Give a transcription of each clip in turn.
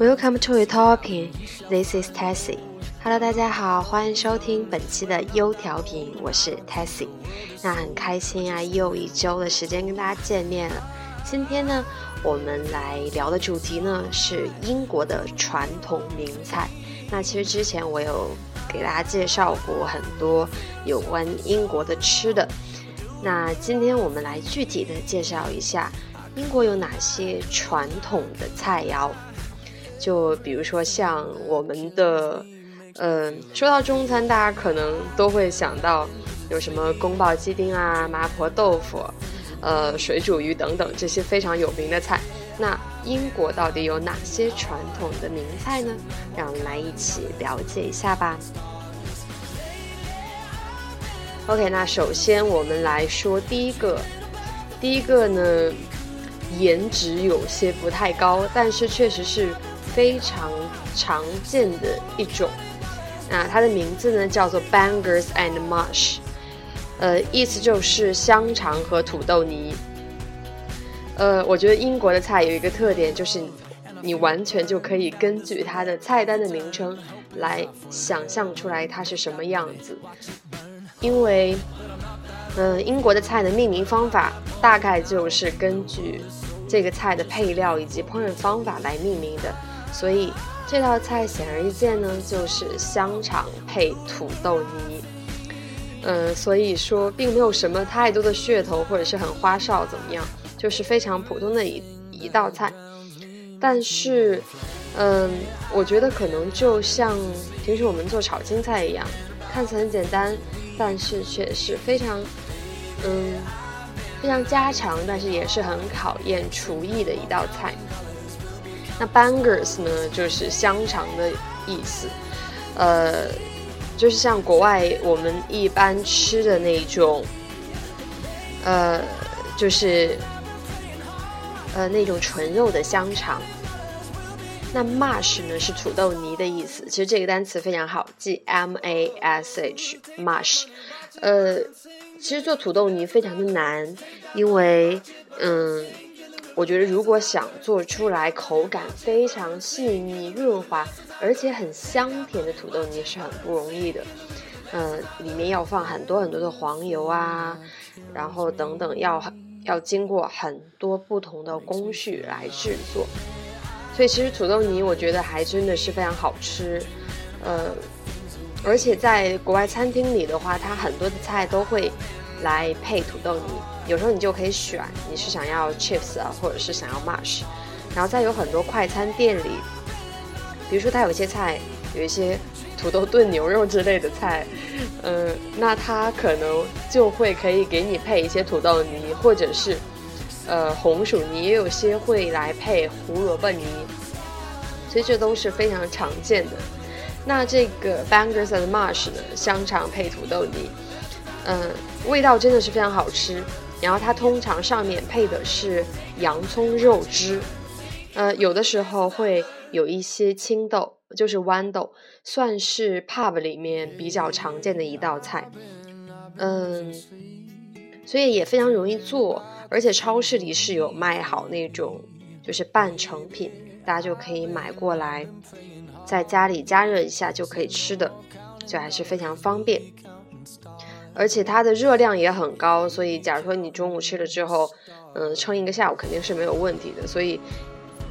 Welcome to a talking. This is Tessie. Hello，大家好，欢迎收听本期的优调频，我是 Tessie。那很开心啊，又一周的时间跟大家见面了。今天呢，我们来聊的主题呢是英国的传统名菜。那其实之前我有给大家介绍过很多有关英国的吃的。那今天我们来具体的介绍一下英国有哪些传统的菜肴。就比如说像我们的，嗯、说到中餐，大家可能都会想到有什么宫保鸡丁啊、麻婆豆腐、呃水煮鱼等等这些非常有名的菜。那英国到底有哪些传统的名菜呢？让我们来一起了解一下吧。OK，那首先我们来说第一个，第一个呢，颜值有些不太高，但是确实是非常常见的一种。那它的名字呢叫做 Bangers and Mash，呃，意思就是香肠和土豆泥。呃，我觉得英国的菜有一个特点，就是你完全就可以根据它的菜单的名称来想象出来它是什么样子。因为，嗯、英国的菜的命名方法大概就是根据这个菜的配料以及烹饪方法来命名的，所以这道菜显而易见呢，就是香肠配土豆泥。嗯，所以说并没有什么太多的噱头或者是很花哨怎么样，就是非常普通的一一道菜。但是，嗯，我觉得可能就像平时我们做炒青菜一样，看似很简单，但是却是非常，嗯，非常家常，但是也是很考验厨艺的一道菜。那 bangers 呢，就是香肠的意思，呃，就是像国外我们一般吃的那种，呃，就是呃那种纯肉的香肠。那 mash 呢是土豆泥的意思，其实这个单词非常好记，m a s h mash。呃，其实做土豆泥非常的难，因为嗯，我觉得如果想做出来口感非常细腻、润滑，而且很香甜的土豆泥是很不容易的。呃，里面要放很多很多的黄油啊，然后等等，要要经过很多不同的工序来制作。所以其实土豆泥我觉得还真的是非常好吃，呃，而且在国外餐厅里的话，它很多的菜都会来配土豆泥，有时候你就可以选你是想要 chips 啊，或者是想要 mush，然后再有很多快餐店里，比如说它有一些菜有一些土豆炖牛肉之类的菜，嗯、那它可能就会可以给你配一些土豆泥，或者是。呃，红薯泥也有些会来配胡萝卜泥，所以这都是非常常见的。那这个 bangers and mash 呢，香肠配土豆泥，嗯、味道真的是非常好吃。然后它通常上面配的是洋葱肉汁，呃，有的时候会有一些青豆，就是豌豆，算是 pub 里面比较常见的一道菜。嗯，所以也非常容易做。而且超市里是有卖好那种就是半成品，大家就可以买过来，在家里加热一下就可以吃的，就还是非常方便。而且它的热量也很高，所以假如说你中午吃了之后，嗯，撑一个下午肯定是没有问题的，所以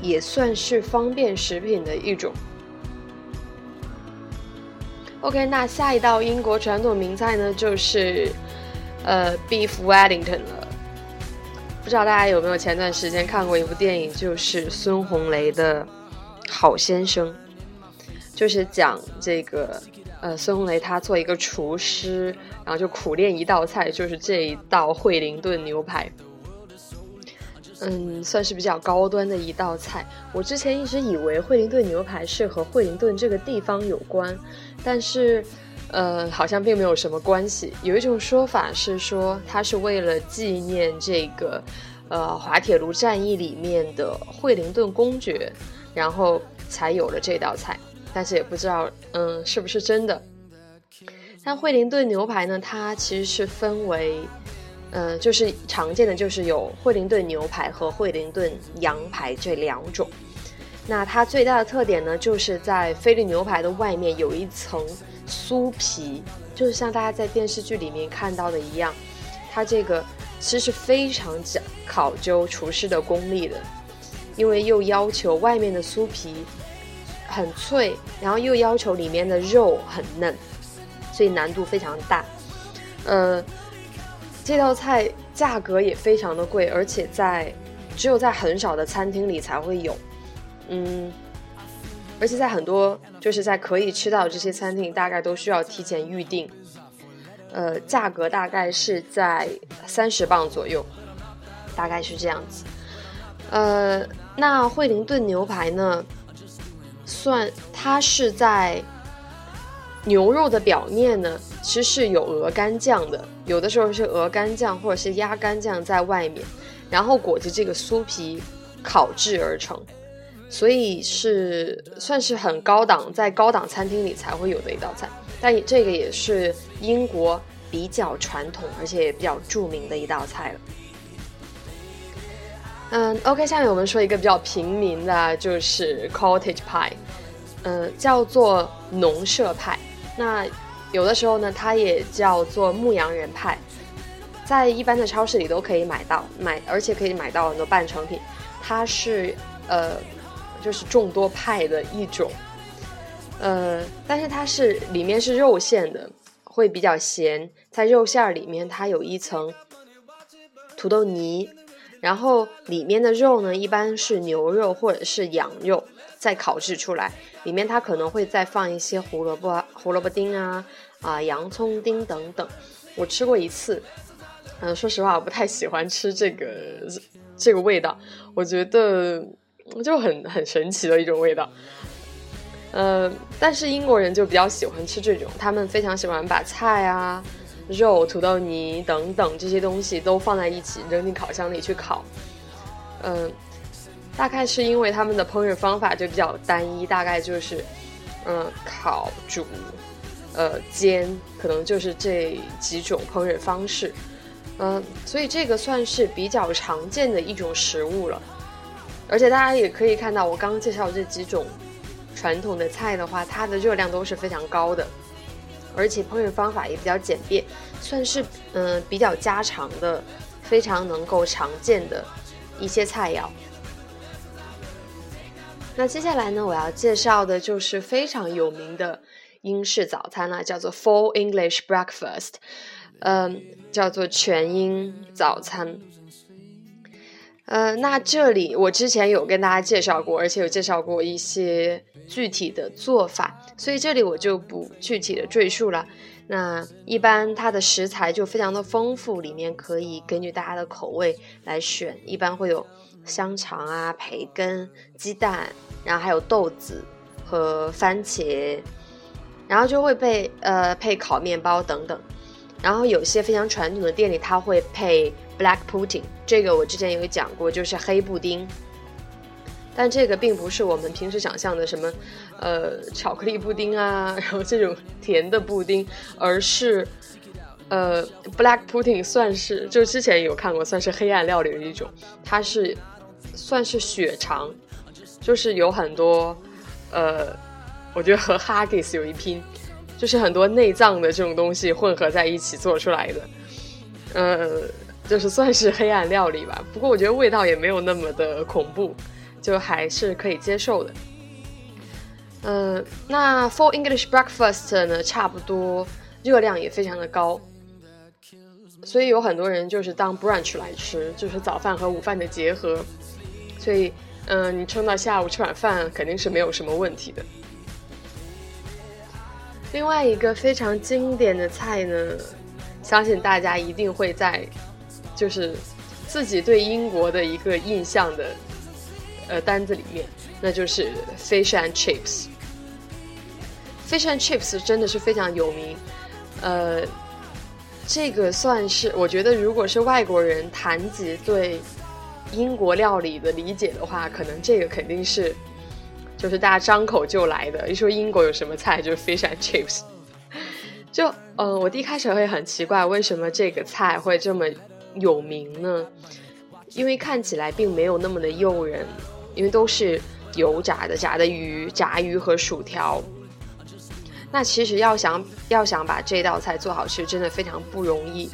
也算是方便食品的一种。OK，那下一道英国传统名菜呢，就是呃 Beef Wellington 了。不知道大家有没有前段时间看过一部电影，就是孙红雷的《好先生》。就是讲这个呃孙红雷他做一个厨师，然后就苦练一道菜，就是这一道惠灵顿牛排。嗯，算是比较高端的一道菜。我之前一直以为惠灵顿牛排是和惠灵顿这个地方有关，但是，呃，好像并没有什么关系。有一种说法是说，它是为了纪念这个，呃，滑铁卢战役里面的惠灵顿公爵，然后才有了这道菜。但是也不知道，嗯，是不是真的。但惠灵顿牛排呢，它其实是分为。呃，就是常见的就是有惠灵顿牛排和惠灵顿羊排这两种。那它最大的特点呢，就是在菲力牛排的外面有一层酥皮，就是像大家在电视剧里面看到的一样。它这个其实是非常讲考究厨师的功力的，因为又要求外面的酥皮很脆，然后又要求里面的肉很嫩，所以难度非常大。呃。这道菜价格也非常的贵，而且在只有在很少的餐厅里才会有，嗯，而且在很多就是在可以吃到这些餐厅，大概都需要提前预定，呃，价格大概是在三十磅左右，大概是这样子。呃，那惠灵顿牛排呢，算它是在。牛肉的表面呢，其实是有鹅肝酱的，有的时候是鹅肝酱或者是鸭肝酱在外面，然后裹着这个酥皮烤制而成，所以是算是很高档，在高档餐厅里才会有的一道菜。但这个也是英国比较传统而且也比较著名的一道菜了。嗯，OK，下面我们说一个比较平民的，就是 cottage pie，嗯，叫做农舍派。那有的时候呢，它也叫做牧羊人派，在一般的超市里都可以买到，买而且可以买到很多半成品。它是呃，就是众多派的一种，呃，但是它是里面是肉馅的，会比较咸。在肉馅儿里面，它有一层土豆泥，然后里面的肉呢，一般是牛肉或者是羊肉。再烤制出来，里面它可能会再放一些胡萝卜、胡萝卜丁啊、啊洋葱丁等等。我吃过一次，嗯，说实话我不太喜欢吃这个这个味道，我觉得就很很神奇的一种味道。嗯，但是英国人就比较喜欢吃这种，他们非常喜欢把菜啊、肉、土豆泥等等这些东西都放在一起扔进烤箱里去烤。嗯。大概是因为他们的烹饪方法就比较单一，大概就是，嗯，烤、煮、呃，煎，可能就是这几种烹饪方式，嗯，所以这个算是比较常见的一种食物了。而且大家也可以看到，我刚刚介绍这几种传统的菜的话，它的热量都是非常高的，而且烹饪方法也比较简便，算是嗯比较家常的、非常能够常见的一些菜肴。那接下来呢，我要介绍的就是非常有名的英式早餐了，叫做 Full English Breakfast，嗯，叫做全英早餐。呃，那这里我之前有跟大家介绍过，而且有介绍过一些具体的做法，所以这里我就不具体的赘述了。那一般它的食材就非常的丰富，里面可以根据大家的口味来选，一般会有香肠啊、培根、鸡蛋。然后还有豆子和番茄，然后就会配呃配烤面包等等，然后有些非常传统的店里，它会配 black pudding，这个我之前有讲过，就是黑布丁。但这个并不是我们平时想象的什么，呃，巧克力布丁啊，然后这种甜的布丁，而是呃 black pudding 算是就之前有看过，算是黑暗料理的一种，它是算是血肠。就是有很多，呃，我觉得和 Haggis 有一拼，就是很多内脏的这种东西混合在一起做出来的，呃，就是算是黑暗料理吧。不过我觉得味道也没有那么的恐怖，就还是可以接受的。嗯，那 For English Breakfast 呢，差不多热量也非常的高，所以有很多人就是当 brunch 来吃，就是早饭和午饭的结合，所以。嗯，你撑到下午吃晚饭肯定是没有什么问题的。另外一个非常经典的菜呢，相信大家一定会在，就是自己对英国的一个印象的呃单子里面，那就是 fish and chips。fish and chips 真的是非常有名，呃，这个算是我觉得，如果是外国人谈及对英国料理的理解的话，可能这个肯定是。就是大家张口就来的，一说英国有什么菜，就是 fish and chips。就呃，我第一开始会很奇怪，为什么这个菜会这么有名呢？因为看起来并没有那么的诱人，因为都是油炸的，炸的鱼、炸鱼和薯条。那其实要想要想把这道菜做好吃，真的非常不容易，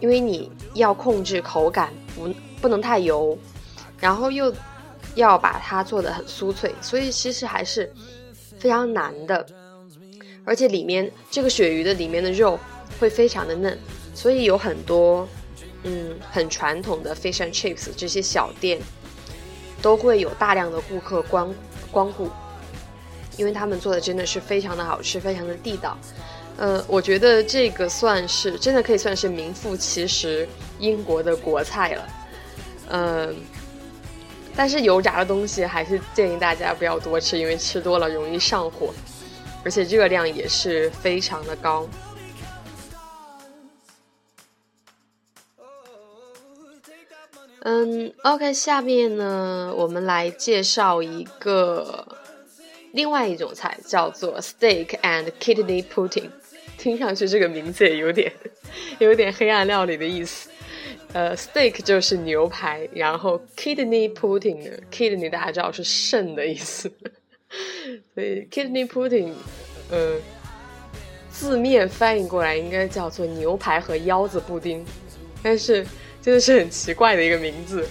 因为你要控制口感，不不能太油，然后又。要把它做的很酥脆，所以其实还是非常难的。而且里面这个鳕鱼的里面的肉会非常的嫩，所以有很多嗯很传统的 fish and chips 这些小店都会有大量的顾客光光顾，因为他们做的真的是非常的好吃，非常的地道。呃，我觉得这个算是真的可以算是名副其实英国的国菜了。嗯。但是油炸的东西还是建议大家不要多吃，因为吃多了容易上火，而且热量也是非常的高。嗯，OK，下面呢，我们来介绍一个另外一种菜，叫做 Steak and Kidney Pudding。听上去这个名字也有点有点黑暗料理的意思。呃，steak 就是牛排，然后 kidney pudding 呢，kidney 大家知道是肾的意思，所以 kidney pudding，呃，字面翻译过来应该叫做牛排和腰子布丁，但是真的是很奇怪的一个名字，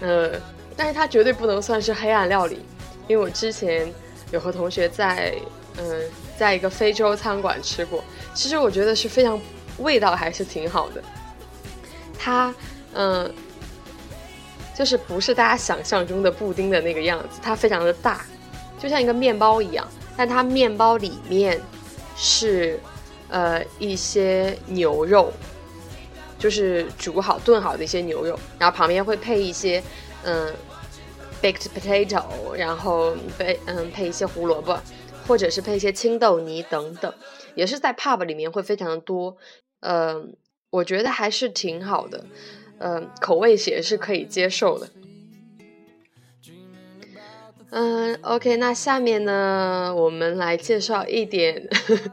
呃，但是它绝对不能算是黑暗料理，因为我之前有和同学在，嗯，在一个非洲餐馆吃过，其实我觉得是非常味道还是挺好的。它，嗯，就是不是大家想象中的布丁的那个样子，它非常的大，就像一个面包一样，但它面包里面是，呃，一些牛肉，就是煮好炖好的一些牛肉，然后旁边会配一些，嗯，baked potato，然后配嗯配一些胡萝卜，或者是配一些青豆泥等等，也是在 pub 里面会非常的多，嗯。我觉得还是挺好的，嗯，口味也是可以接受的。嗯，OK，那下面呢，我们来介绍一点呵呵，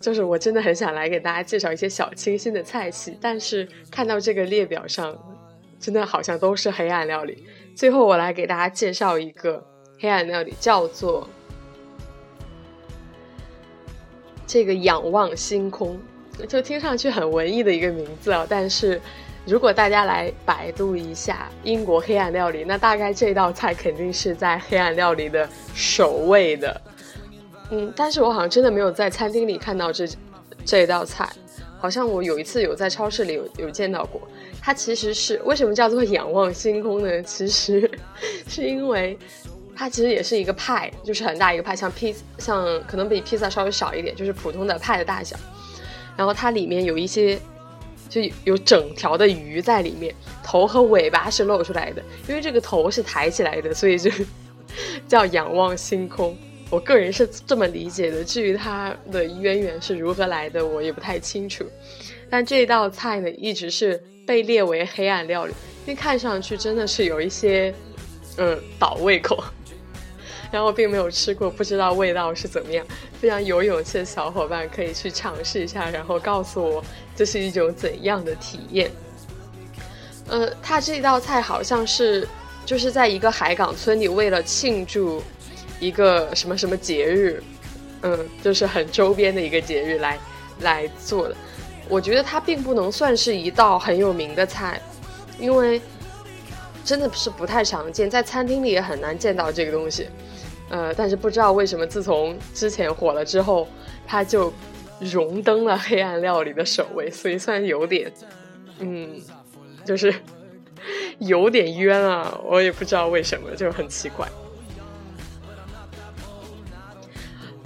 就是我真的很想来给大家介绍一些小清新的菜系，但是看到这个列表上，真的好像都是黑暗料理。最后我来给大家介绍一个黑暗料理，叫做这个仰望星空。就听上去很文艺的一个名字啊，但是如果大家来百度一下英国黑暗料理，那大概这道菜肯定是在黑暗料理的首位的。嗯，但是我好像真的没有在餐厅里看到这这一道菜，好像我有一次有在超市里有有见到过。它其实是为什么叫做仰望星空呢？其实是因为它其实也是一个派，就是很大一个派，像披像可能比披萨稍微小一点，就是普通的派的大小。然后它里面有一些，就有整条的鱼在里面，头和尾巴是露出来的，因为这个头是抬起来的，所以就 叫仰望星空。我个人是这么理解的，至于它的渊源是如何来的，我也不太清楚。但这道菜呢，一直是被列为黑暗料理，因为看上去真的是有一些，嗯，倒胃口。然后并没有吃过，不知道味道是怎么样。非常有勇气的小伙伴可以去尝试一下，然后告诉我这是一种怎样的体验。呃，它这道菜好像是就是在一个海港村里，为了庆祝一个什么什么节日，嗯，就是很周边的一个节日来来做的。我觉得它并不能算是一道很有名的菜，因为真的是不太常见，在餐厅里也很难见到这个东西。呃，但是不知道为什么，自从之前火了之后，它就荣登了黑暗料理的首位，所以算有点，嗯，就是有点冤啊！我也不知道为什么，就很奇怪。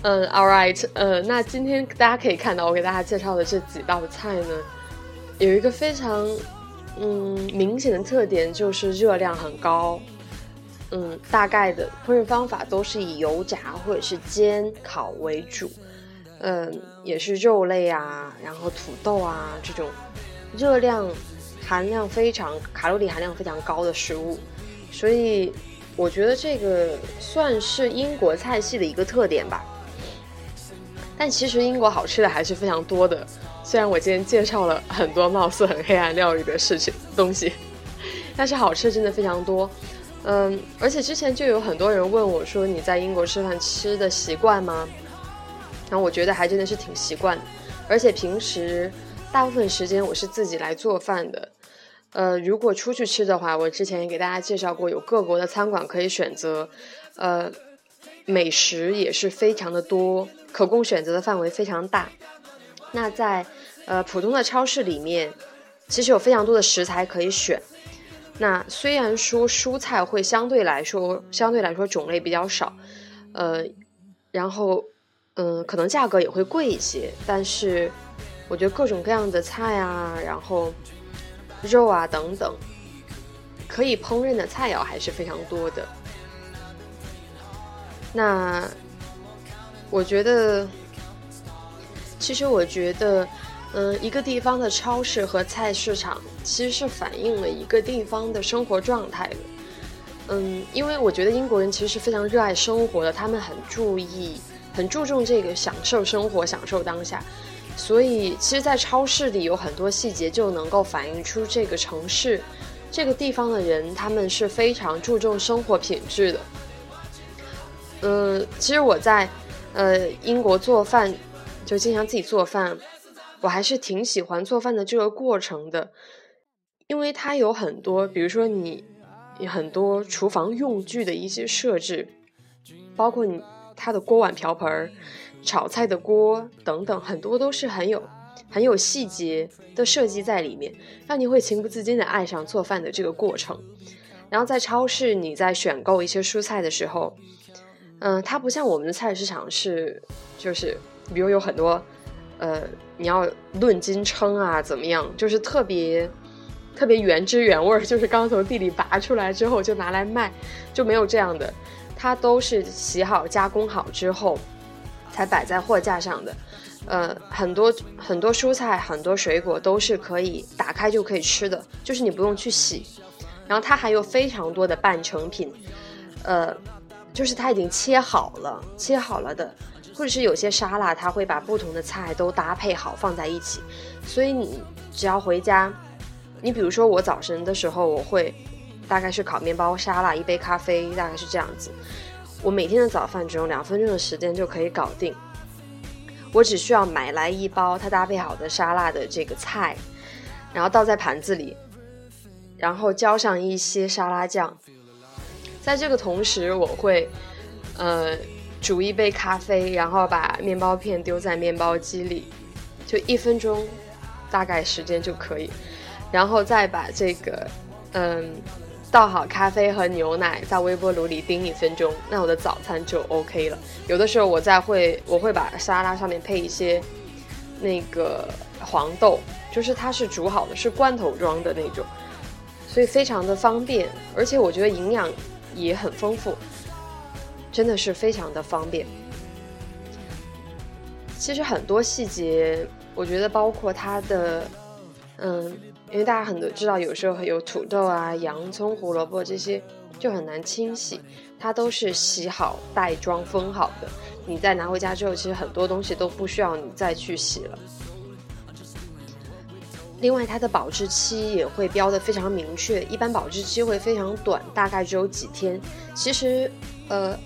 嗯，All right，呃，那今天大家可以看到我给大家介绍的这几道菜呢，有一个非常嗯明显的特点，就是热量很高。嗯，大概的烹饪方法都是以油炸或者是煎烤为主。嗯，也是肉类啊，然后土豆啊这种热量含量非常、卡路里含量非常高的食物，所以我觉得这个算是英国菜系的一个特点吧。但其实英国好吃的还是非常多的，虽然我今天介绍了很多貌似很黑暗料理的事情东西，但是好吃真的非常多。嗯，而且之前就有很多人问我说：“你在英国吃饭吃的习惯吗？”然后我觉得还真的是挺习惯的，而且平时大部分时间我是自己来做饭的。呃，如果出去吃的话，我之前也给大家介绍过，有各国的餐馆可以选择，呃，美食也是非常的多，可供选择的范围非常大。那在呃普通的超市里面，其实有非常多的食材可以选。那虽然说蔬菜会相对来说相对来说种类比较少，呃，然后。嗯，可能价格也会贵一些，但是我觉得各种各样的菜啊，然后肉啊等等，可以烹饪的菜肴还是非常多的。那我觉得，其实我觉得，嗯，一个地方的超市和菜市场其实是反映了一个地方的生活状态的。嗯，因为我觉得英国人其实是非常热爱生活的，他们很注意。很注重这个享受生活、享受当下，所以其实，在超市里有很多细节就能够反映出这个城市、这个地方的人，他们是非常注重生活品质的。嗯，其实我在呃英国做饭，就经常自己做饭，我还是挺喜欢做饭的这个过程的，因为它有很多，比如说你很多厨房用具的一些设置，包括你。它的锅碗瓢盆、炒菜的锅等等，很多都是很有很有细节的设计在里面，让你会情不自禁的爱上做饭的这个过程。然后在超市，你在选购一些蔬菜的时候，嗯，它不像我们的菜市场是，就是比如有很多，呃，你要论斤称啊，怎么样，就是特别特别原汁原味儿，就是刚从地里拔出来之后就拿来卖，就没有这样的。它都是洗好、加工好之后，才摆在货架上的。呃，很多很多蔬菜、很多水果都是可以打开就可以吃的，就是你不用去洗。然后它还有非常多的半成品，呃，就是它已经切好了、切好了的，或者是有些沙拉，它会把不同的菜都搭配好放在一起。所以你只要回家，你比如说我早晨的时候，我会。大概是烤面包、沙拉、一杯咖啡，大概是这样子。我每天的早饭只用两分钟的时间就可以搞定。我只需要买来一包它搭配好的沙拉的这个菜，然后倒在盘子里，然后浇上一些沙拉酱。在这个同时，我会呃煮一杯咖啡，然后把面包片丢在面包机里，就一分钟大概时间就可以，然后再把这个嗯。倒好咖啡和牛奶，在微波炉里叮一分钟，那我的早餐就 OK 了。有的时候我再会，我会把沙拉上面配一些那个黄豆，就是它是煮好的，是罐头装的那种，所以非常的方便，而且我觉得营养也很丰富，真的是非常的方便。其实很多细节，我觉得包括它的，嗯。因为大家很多知道，有时候有土豆啊、洋葱、胡萝卜这些就很难清洗，它都是洗好、袋装、封好的。你再拿回家之后，其实很多东西都不需要你再去洗了。另外，它的保质期也会标的非常明确，一般保质期会非常短，大概只有几天。其实，呃，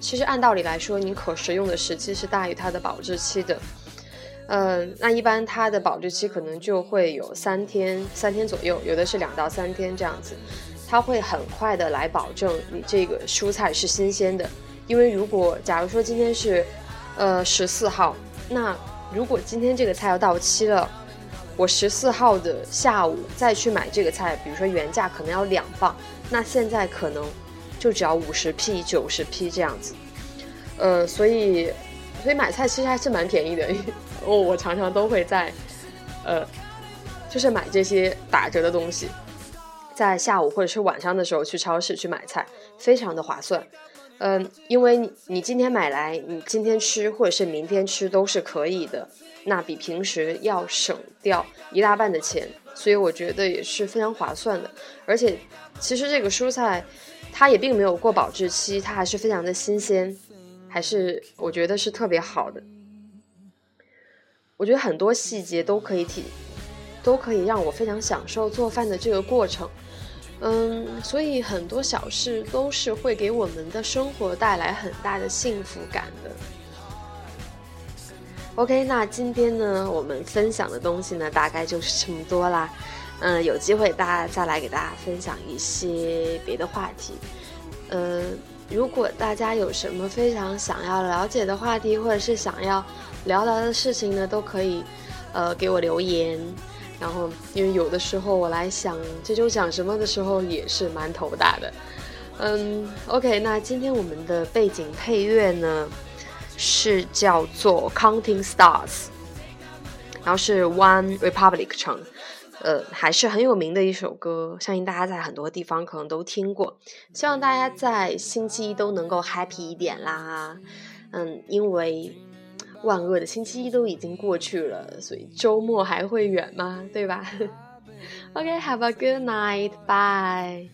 其实按道理来说，你可食用的时期是大于它的保质期的。嗯，那一般它的保质期可能就会有三天，三天左右，有的是两到三天这样子，它会很快的来保证你这个蔬菜是新鲜的。因为如果假如说今天是，呃十四号，那如果今天这个菜要到期了，我十四号的下午再去买这个菜，比如说原价可能要两磅，那现在可能就只要五十 p、九十 p 这样子，呃，所以。所以买菜其实还是蛮便宜的。我我常常都会在，呃，就是买这些打折的东西，在下午或者是晚上的时候去超市去买菜，非常的划算。嗯，因为你你今天买来，你今天吃或者是明天吃都是可以的，那比平时要省掉一大半的钱，所以我觉得也是非常划算的。而且，其实这个蔬菜它也并没有过保质期，它还是非常的新鲜，还是我觉得是特别好的。我觉得很多细节都可以体，都可以让我非常享受做饭的这个过程。嗯，所以很多小事都是会给我们的生活带来很大的幸福感的。OK，那今天呢，我们分享的东西呢，大概就是这么多啦。嗯，有机会大家再来给大家分享一些别的话题。呃，如果大家有什么非常想要了解的话题，或者是想要聊聊的事情呢，都可以呃给我留言。然后，因为有的时候我来想这周讲什么的时候也是蛮头大的。嗯，OK，那今天我们的背景配乐呢是叫做《Counting Stars》，然后是 One Republic 唱，呃，还是很有名的一首歌，相信大家在很多地方可能都听过。希望大家在星期一都能够 happy 一点啦。嗯，因为。万恶的星期一都已经过去了，所以周末还会远吗？对吧？OK，have a good night，bye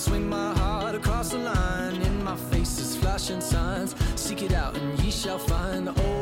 swing my heart across the line. In my face is flashing signs. Seek it out and ye shall find. Oh,